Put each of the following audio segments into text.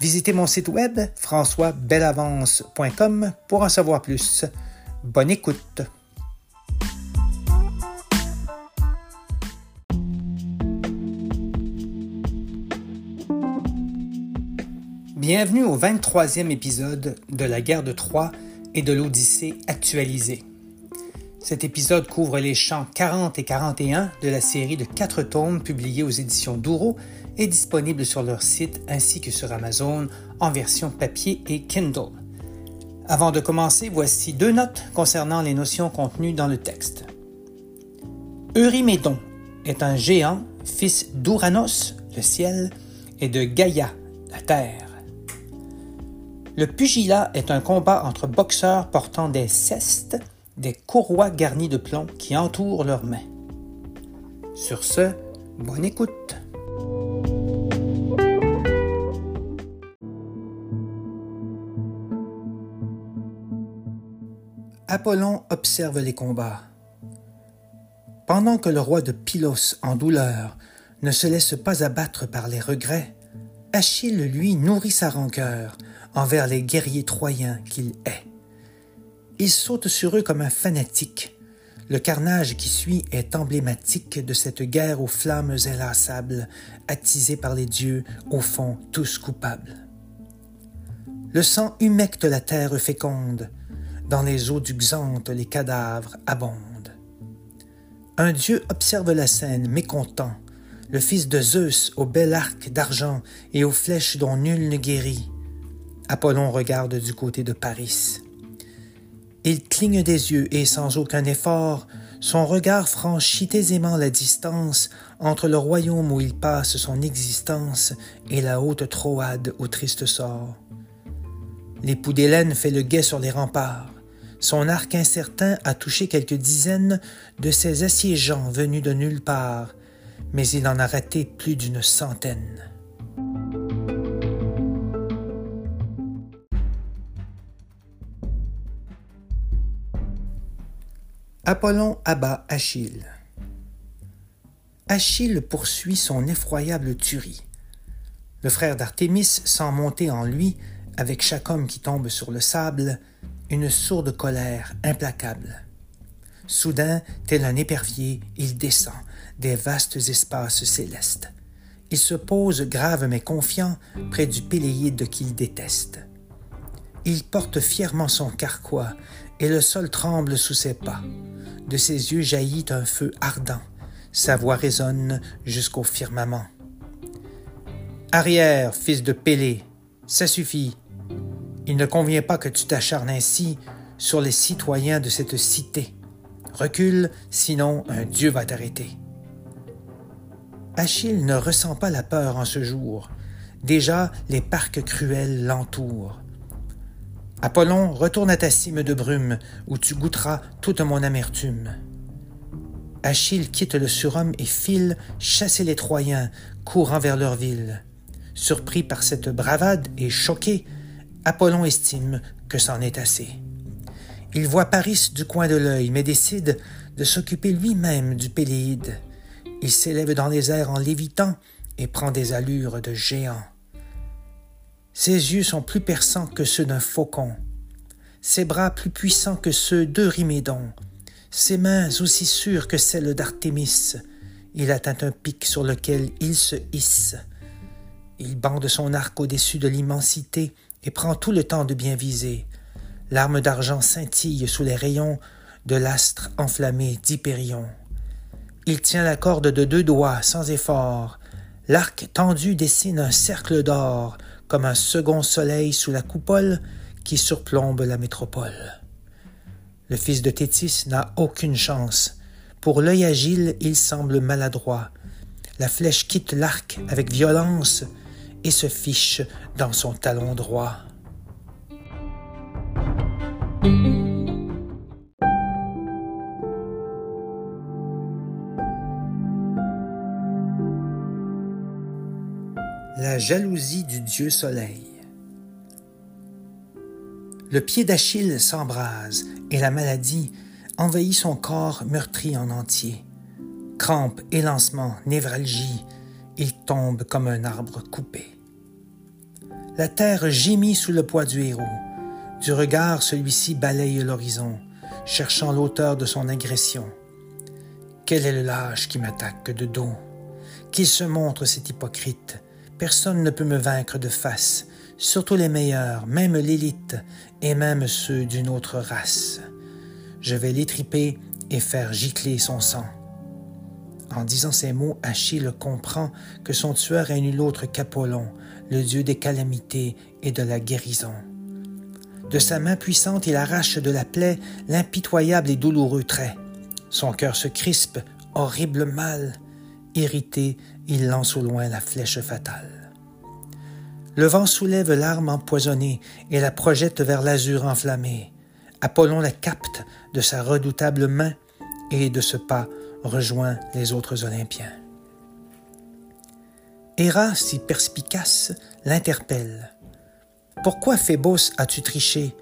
Visitez mon site web françoisbelavance.com pour en savoir plus. Bonne écoute. Bienvenue au 23e épisode de la guerre de Troie et de l'Odyssée actualisée. Cet épisode couvre les chants 40 et 41 de la série de quatre tomes publiés aux éditions Douro est disponible sur leur site ainsi que sur Amazon en version papier et Kindle. Avant de commencer, voici deux notes concernant les notions contenues dans le texte. Eurymédon est un géant, fils d'Ouranos, le ciel, et de Gaïa, la terre. Le pugilat est un combat entre boxeurs portant des cestes, des courroies garnies de plomb qui entourent leurs mains. Sur ce, bonne écoute. Apollon observe les combats. Pendant que le roi de Pylos, en douleur, ne se laisse pas abattre par les regrets, Achille, lui, nourrit sa rancœur envers les guerriers troyens qu'il est. Il saute sur eux comme un fanatique. Le carnage qui suit est emblématique de cette guerre aux flammes inlassables, attisée par les dieux, au fond tous coupables. Le sang humecte la terre féconde, dans les eaux du Xanthe, les cadavres abondent. Un dieu observe la scène, mécontent, le fils de Zeus au bel arc d'argent et aux flèches dont nul ne guérit. Apollon regarde du côté de Paris. Il cligne des yeux et, sans aucun effort, son regard franchit aisément la distance entre le royaume où il passe son existence et la haute Troade au triste sort. L'époux d'Hélène fait le guet sur les remparts. Son arc incertain a touché quelques dizaines de ces assiégeants venus de nulle part, mais il en a raté plus d'une centaine. Apollon abat Achille. Achille poursuit son effroyable tuerie. Le frère d'Artémis sent monter en lui, avec chaque homme qui tombe sur le sable, une sourde colère implacable. Soudain, tel un épervier, il descend des vastes espaces célestes. Il se pose grave mais confiant près du Péléide qu'il déteste. Il porte fièrement son carquois et le sol tremble sous ses pas. De ses yeux jaillit un feu ardent. Sa voix résonne jusqu'au firmament. Arrière, fils de Pélée, ça suffit, il ne convient pas que tu t'acharnes ainsi sur les citoyens de cette cité. Recule, sinon un Dieu va t'arrêter. Achille ne ressent pas la peur en ce jour. Déjà, les parcs cruels l'entourent. Apollon, retourne à ta cime de brume, où tu goûteras toute mon amertume. Achille quitte le surhomme et file chasser les Troyens, courant vers leur ville. Surpris par cette bravade et choqué, Apollon estime que c'en est assez. Il voit Paris du coin de l'œil, mais décide de s'occuper lui-même du Péléide. Il s'élève dans les airs en lévitant et prend des allures de géant. Ses yeux sont plus perçants que ceux d'un faucon, ses bras plus puissants que ceux d'Eurymédon, ses mains aussi sûres que celles d'Artémis. Il atteint un pic sur lequel il se hisse. Il bande son arc au-dessus de l'immensité et prend tout le temps de bien viser. L'arme d'argent scintille sous les rayons de l'astre enflammé d'Hypérion. Il tient la corde de deux doigts, sans effort. L'arc tendu dessine un cercle d'or, comme un second soleil sous la coupole qui surplombe la métropole. Le fils de Tétis n'a aucune chance. Pour l'œil agile, il semble maladroit. La flèche quitte l'arc avec violence et se fiche dans son talon droit. La jalousie du dieu soleil. Le pied d'Achille s'embrase et la maladie envahit son corps meurtri en entier. Crampes, élancements, névralgie, il tombe comme un arbre coupé. La terre gémit sous le poids du héros. Du regard, celui-ci balaye l'horizon, cherchant l'auteur de son agression. Quel est le lâche qui m'attaque de dos? Qu'il se montre cet hypocrite Personne ne peut me vaincre de face, surtout les meilleurs, même l'élite, et même ceux d'une autre race. Je vais l'étriper et faire gicler son sang. En disant ces mots, Achille comprend que son tueur est nul autre qu'Apollon, le dieu des calamités et de la guérison. De sa main puissante, il arrache de la plaie l'impitoyable et douloureux trait. Son cœur se crispe, horrible mal. Irrité, il lance au loin la flèche fatale. Le vent soulève l'arme empoisonnée et la projette vers l'azur enflammé. Apollon la capte de sa redoutable main et de ce pas rejoint les autres Olympiens. Héra, si perspicace, l'interpelle. Pourquoi, Phébos, as-tu triché?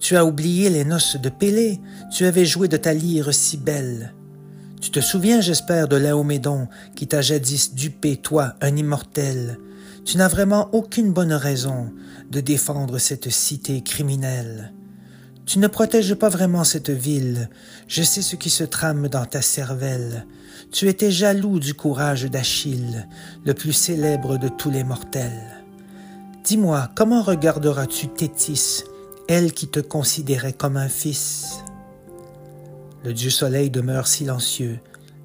Tu as oublié les noces de Pélée, tu avais joué de ta lyre si belle. Tu te souviens, j'espère, de Laomédon qui t'a jadis dupé, toi, un immortel. Tu n'as vraiment aucune bonne raison de défendre cette cité criminelle. Tu ne protèges pas vraiment cette ville. Je sais ce qui se trame dans ta cervelle. Tu étais jaloux du courage d'Achille, le plus célèbre de tous les mortels. Dis-moi, comment regarderas-tu Thétis, elle qui te considérait comme un fils? Le dieu soleil demeure silencieux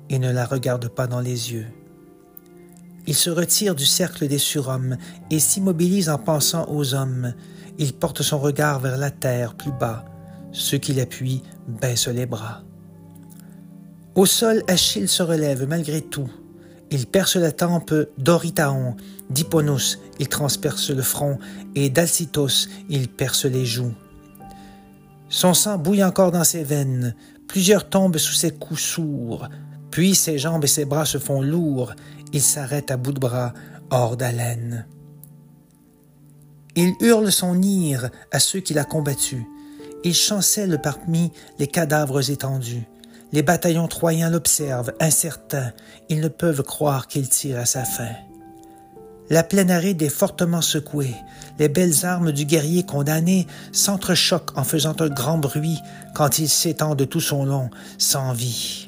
et ne la regarde pas dans les yeux. Il se retire du cercle des surhommes et s'immobilise en pensant aux hommes. Il porte son regard vers la terre plus bas ceux qui l'appuient baissent les bras. Au sol, Achille se relève malgré tout. Il perce la tempe d'Oritaon, d'Hipponos, il transperce le front, et d'Alcitos, il perce les joues. Son sang bouille encore dans ses veines, plusieurs tombent sous ses coups sourds, puis ses jambes et ses bras se font lourds, il s'arrête à bout de bras, hors d'haleine. Il hurle son ire à ceux qui l'a combattu. Il chancelle parmi les cadavres étendus. Les bataillons troyens l'observent, incertains. Ils ne peuvent croire qu'il tire à sa fin. La plaine aride est fortement secouée. Les belles armes du guerrier condamné s'entrechoquent en faisant un grand bruit quand il s'étend de tout son long, sans vie.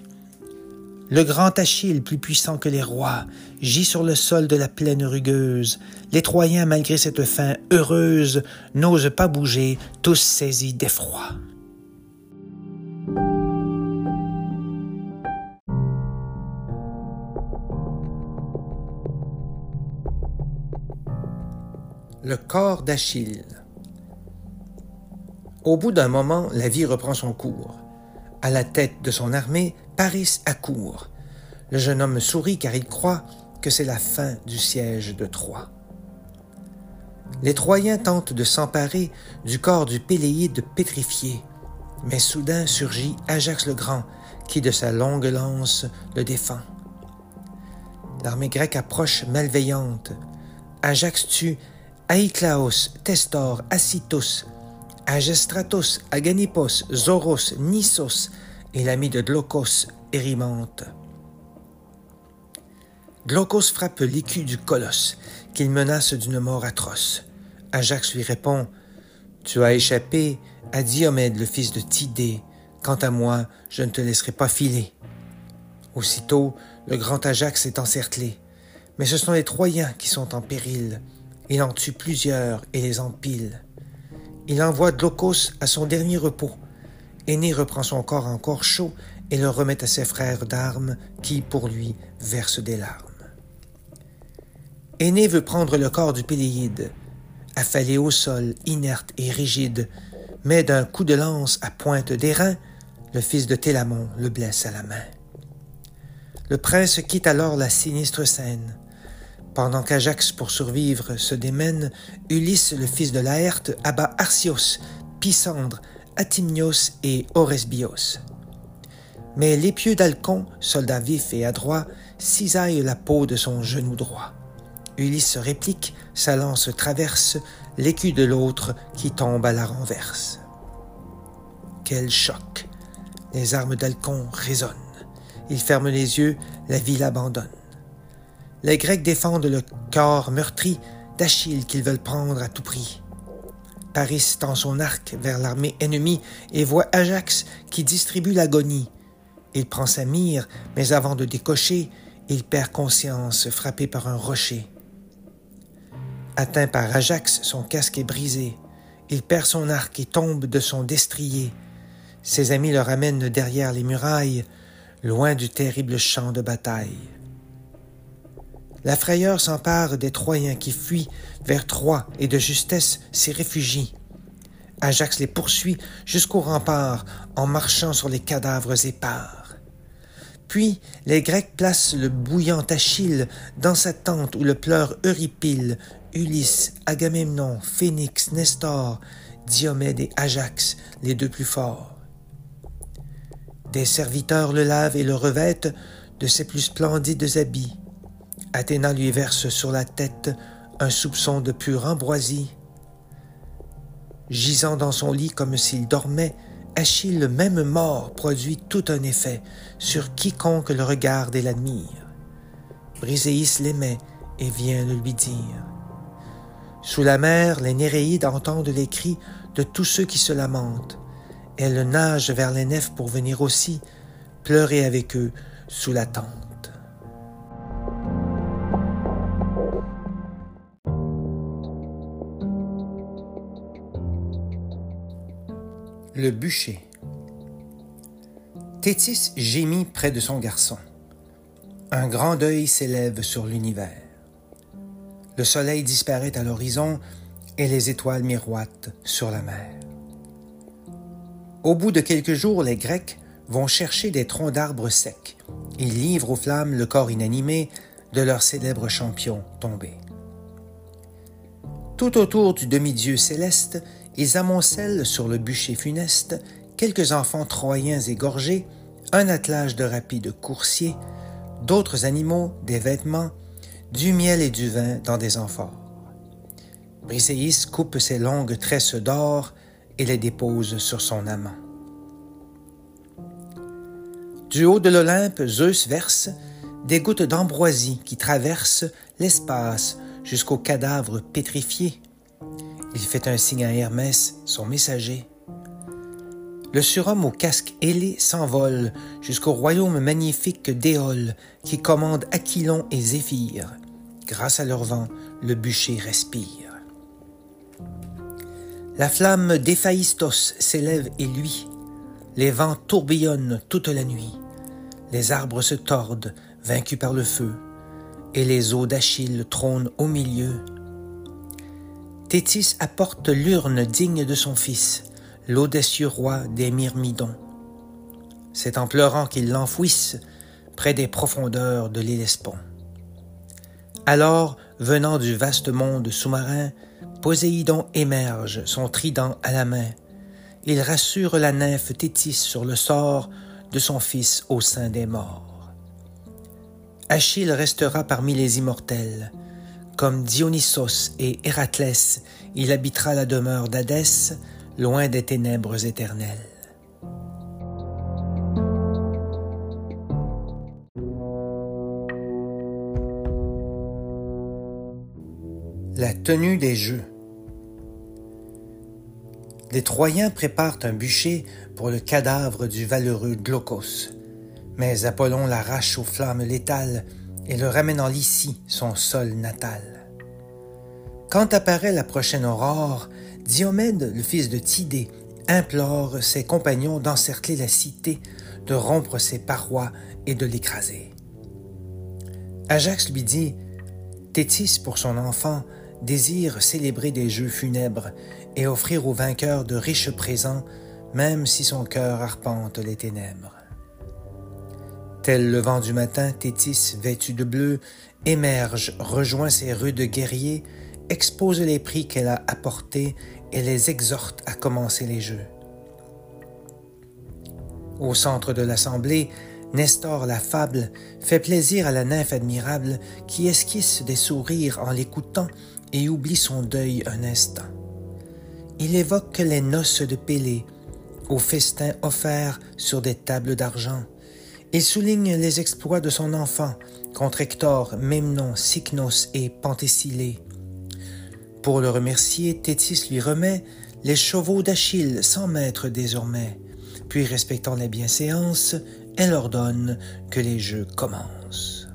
Le grand Achille, plus puissant que les rois, gît sur le sol de la plaine rugueuse. Les Troyens, malgré cette fin heureuse, n'osent pas bouger, tous saisis d'effroi. Le corps d'Achille. Au bout d'un moment, la vie reprend son cours. À la tête de son armée, Paris accourt. Le jeune homme sourit car il croit que c'est la fin du siège de Troie. Les Troyens tentent de s'emparer du corps du Péléide pétrifié, mais soudain surgit Ajax le Grand, qui de sa longue lance le défend. L'armée grecque approche malveillante. Ajax tue Aïklaos, Testor, Acitos, Agestratos, Aganipos, Zoros, Nissos et l'ami de Glaucos, Érimante. Glaucos frappe l'écu du colosse, qu'il menace d'une mort atroce. Ajax lui répond Tu as échappé à Diomède, le fils de Tidée. Quant à moi, je ne te laisserai pas filer. Aussitôt, le grand Ajax est encerclé. Mais ce sont les Troyens qui sont en péril. Il en tue plusieurs et les empile. Il envoie Glaucos à son dernier repos, Aîné reprend son corps encore chaud et le remet à ses frères d'armes qui, pour lui, versent des larmes. Aîné veut prendre le corps du Péléide, affalé au sol, inerte et rigide, mais d'un coup de lance à pointe d'airain, le fils de Télamon le blesse à la main. Le prince quitte alors la sinistre scène. Pendant qu'Ajax, pour survivre, se démène, Ulysse, le fils de Laerte, abat Arcios, Pisandre, Atimnios et Oresbios. Mais l'épieu d'Alcon, soldat vif et adroit, cisaille la peau de son genou droit. Ulysse réplique, sa lance traverse l'écu de l'autre qui tombe à la renverse. Quel choc! Les armes d'Alcon résonnent. Il ferme les yeux, la ville abandonne. Les Grecs défendent le corps meurtri d'Achille qu'ils veulent prendre à tout prix. Paris tend son arc vers l'armée ennemie et voit Ajax qui distribue l'agonie. Il prend sa mire, mais avant de décocher, il perd conscience, frappé par un rocher. Atteint par Ajax, son casque est brisé. Il perd son arc et tombe de son destrier. Ses amis le ramènent derrière les murailles, loin du terrible champ de bataille. La frayeur s'empare des Troyens qui fuient vers Troie et de justesse s'y réfugient. Ajax les poursuit jusqu'au rempart en marchant sur les cadavres épars. Puis les Grecs placent le bouillant Achille dans sa tente où le pleure Euripyle, Ulysse, Agamemnon, Phénix, Nestor, Diomède et Ajax, les deux plus forts. Des serviteurs le lavent et le revêtent de ses plus splendides habits. Athéna lui verse sur la tête un soupçon de pure ambroisie. Gisant dans son lit comme s'il dormait, Achille, même mort, produit tout un effet sur quiconque le regarde et l'admire. Briséis l'aimait et vient le lui dire. Sous la mer, les Néréides entendent les cris de tous ceux qui se lamentent. Elle nage vers les nefs pour venir aussi pleurer avec eux sous la tente. Le bûcher. Thétis gémit près de son garçon. Un grand deuil s'élève sur l'univers. Le soleil disparaît à l'horizon et les étoiles miroitent sur la mer. Au bout de quelques jours, les Grecs vont chercher des troncs d'arbres secs. Ils livrent aux flammes le corps inanimé de leur célèbre champion tombé. Tout autour du demi-dieu céleste, ils amoncellent sur le bûcher funeste quelques enfants troyens égorgés, un attelage de rapides coursiers, d'autres animaux, des vêtements, du miel et du vin dans des amphores. Briséis coupe ses longues tresses d'or et les dépose sur son amant. Du haut de l'Olympe, Zeus verse des gouttes d'ambroisie qui traversent l'espace jusqu'au cadavre pétrifié. Il fait un signe à Hermès, son messager. Le surhomme au casque ailé s'envole jusqu'au royaume magnifique d'Éole qui commande Aquilon et Zéphyr. Grâce à leur vent, le bûcher respire. La flamme d'Héphaïstos s'élève et luit. Les vents tourbillonnent toute la nuit. Les arbres se tordent, vaincus par le feu, et les eaux d'Achille trônent au milieu. Thétis apporte l'urne digne de son fils, l'audacieux roi des Myrmidons. C'est en pleurant qu'ils l'enfouissent près des profondeurs de l'Hellespont. Alors, venant du vaste monde sous-marin, Poséidon émerge, son trident à la main. Il rassure la nymphe Thétis sur le sort de son fils au sein des morts. Achille restera parmi les immortels. Comme Dionysos et Héraclès, il habitera la demeure d'Hadès, loin des ténèbres éternelles. La tenue des jeux. Les Troyens préparent un bûcher pour le cadavre du valeureux Glaucos. Mais Apollon l'arrache aux flammes létales et le ramène en Lycie, son sol natal. Quand apparaît la prochaine aurore, Diomède, le fils de Tidée, implore ses compagnons d'encercler la cité, de rompre ses parois et de l'écraser. Ajax lui dit Thétis, pour son enfant, désire célébrer des jeux funèbres et offrir au vainqueur de riches présents, même si son cœur arpente les ténèbres. Tel le vent du matin, Thétis, vêtu de bleu, émerge, rejoint ses rudes guerriers, expose les prix qu'elle a apportés et les exhorte à commencer les jeux. Au centre de l'assemblée, Nestor la fable fait plaisir à la nymphe admirable qui esquisse des sourires en l'écoutant et oublie son deuil un instant. Il évoque les noces de Pélée, aux festins offerts sur des tables d'argent. Il souligne les exploits de son enfant contre Hector, Memnon, Cycnos et Penthessilée. Pour le remercier, Thétis lui remet les chevaux d'Achille sans maître désormais. Puis, respectant la bienséance, elle ordonne que les jeux commencent.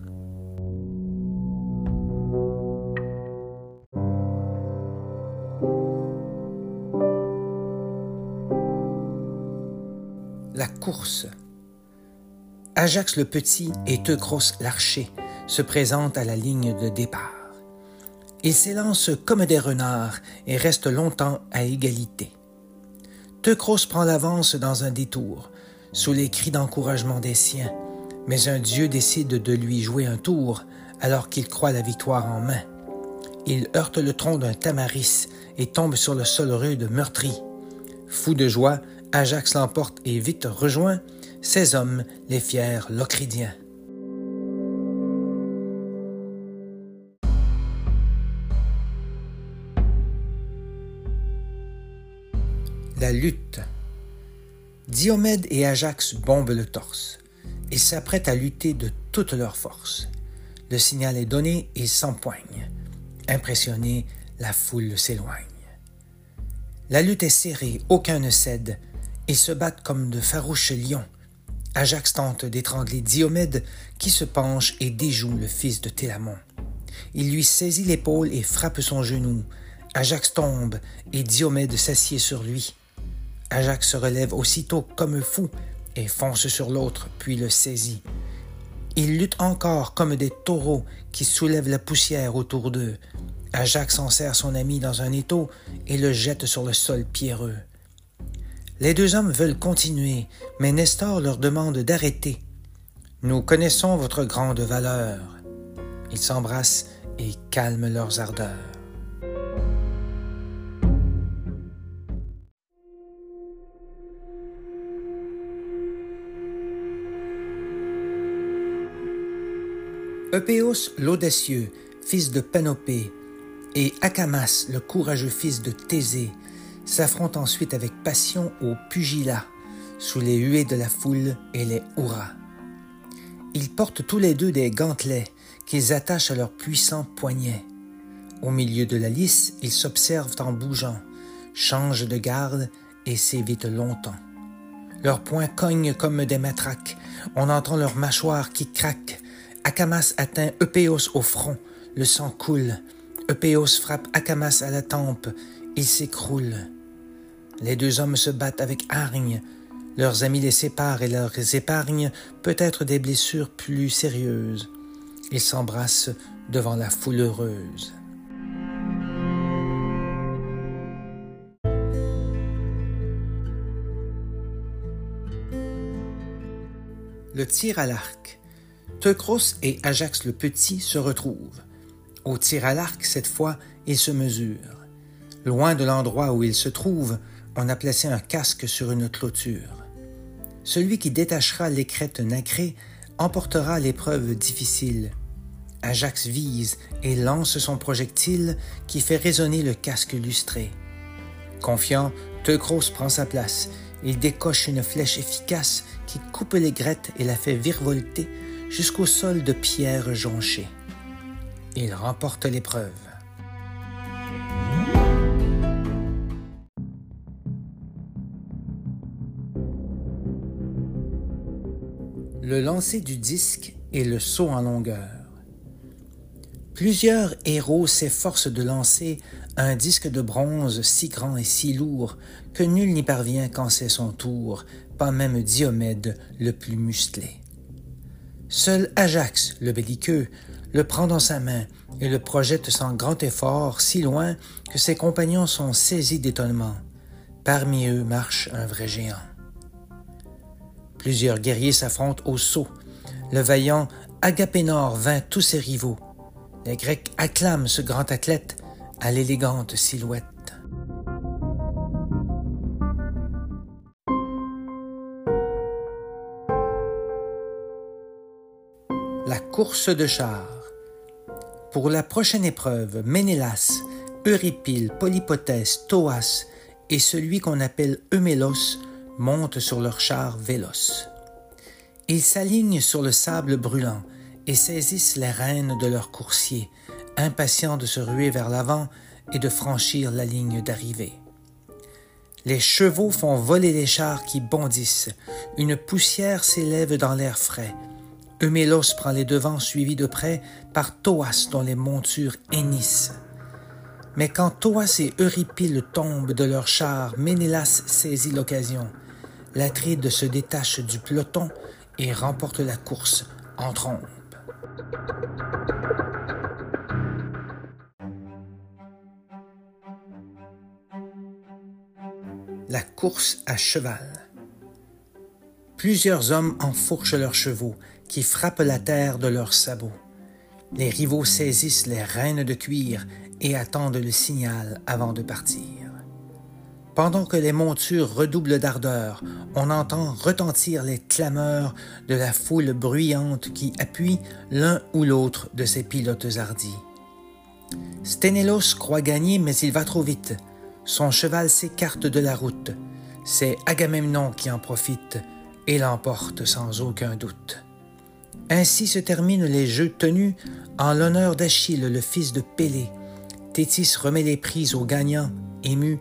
La course. Ajax le Petit et Teucros l'Archer se présentent à la ligne de départ. Ils s'élancent comme des renards et restent longtemps à égalité. Teucros prend l'avance dans un détour, sous les cris d'encouragement des siens, mais un dieu décide de lui jouer un tour alors qu'il croit la victoire en main. Il heurte le tronc d'un tamaris et tombe sur le sol rude meurtri. Fou de joie, Ajax l'emporte et vite rejoint ses hommes, les fiers Locridiens. La lutte. Diomède et Ajax bombent le torse. Ils s'apprêtent à lutter de toute leur force. Le signal est donné, ils s'empoignent. Impressionné, la foule s'éloigne. La lutte est serrée, aucun ne cède. Ils se battent comme de farouches lions. Ajax tente d'étrangler Diomède qui se penche et déjoue le fils de Télamon. Il lui saisit l'épaule et frappe son genou. Ajax tombe et Diomède s'assied sur lui. Ajax se relève aussitôt comme un fou et fonce sur l'autre, puis le saisit. Ils luttent encore comme des taureaux qui soulèvent la poussière autour d'eux. Ajax enserre son ami dans un étau et le jette sur le sol pierreux. Les deux hommes veulent continuer, mais Nestor leur demande d'arrêter. Nous connaissons votre grande valeur. Ils s'embrassent et calment leurs ardeurs. Eupéos l'audacieux, fils de Panopée, et Acamas, le courageux fils de Thésée, s'affrontent ensuite avec passion au pugilat, sous les huées de la foule et les hurrahs. Ils portent tous les deux des gantelets qu'ils attachent à leurs puissants poignets. Au milieu de la lice, ils s'observent en bougeant, changent de garde et s'évitent longtemps. Leurs poings cognent comme des matraques, on entend leurs mâchoires qui craquent, Akamas atteint Eupéos au front, le sang coule. Eupéos frappe Akamas à la tempe, il s'écroule. Les deux hommes se battent avec hargne. Leurs amis les séparent et leur épargnent peut-être des blessures plus sérieuses. Ils s'embrassent devant la foule heureuse. Le tir à l'arc. Teucros et Ajax le Petit se retrouvent. Au tir à l'arc, cette fois, ils se mesurent. Loin de l'endroit où ils se trouvent, on a placé un casque sur une clôture. Celui qui détachera les crêtes nacrées emportera l'épreuve difficile. Ajax vise et lance son projectile qui fait résonner le casque lustré. Confiant, Teucros prend sa place. Il décoche une flèche efficace qui coupe les grettes et la fait virevolter jusqu'au sol de pierre jonchée. Il remporte l'épreuve. Le lancer du disque et le saut en longueur. Plusieurs héros s'efforcent de lancer un disque de bronze si grand et si lourd que nul n'y parvient quand c'est son tour, pas même Diomède le plus musclé. Seul Ajax, le belliqueux, le prend dans sa main et le projette sans grand effort si loin que ses compagnons sont saisis d'étonnement. Parmi eux marche un vrai géant. Plusieurs guerriers s'affrontent au saut. Le vaillant Agapénor vainc tous ses rivaux. Les Grecs acclament ce grand athlète à l'élégante silhouette. La course de chars. Pour la prochaine épreuve, Ménélas, Euripyle, Polypothèse, Thoas et celui qu'on appelle Eumélos montent sur leurs chars véloces. Ils s'alignent sur le sable brûlant et saisissent les rênes de leurs coursiers, impatients de se ruer vers l'avant et de franchir la ligne d'arrivée. Les chevaux font voler les chars qui bondissent. Une poussière s'élève dans l'air frais. Eumélos prend les devants suivi de près par Thoas dont les montures hennissent. Mais quand Thoas et Euripyle tombent de leurs chars, Ménélas saisit l'occasion. L'Atride se détache du peloton et remporte la course en trompe. La course à cheval. Plusieurs hommes enfourchent leurs chevaux, qui frappent la terre de leurs sabots. Les rivaux saisissent les rênes de cuir et attendent le signal avant de partir. Pendant que les montures redoublent d'ardeur, on entend retentir les clameurs de la foule bruyante qui appuie l'un ou l'autre de ses pilotes hardis. Sténélos croit gagner, mais il va trop vite. Son cheval s'écarte de la route. C'est Agamemnon qui en profite et l'emporte sans aucun doute. Ainsi se terminent les jeux tenus en l'honneur d'Achille, le fils de Pélée. Thétis remet les prises aux gagnants, ému,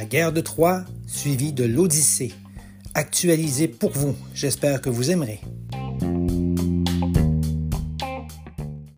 La guerre de Troie, suivie de l'Odyssée, actualisée pour vous. J'espère que vous aimerez.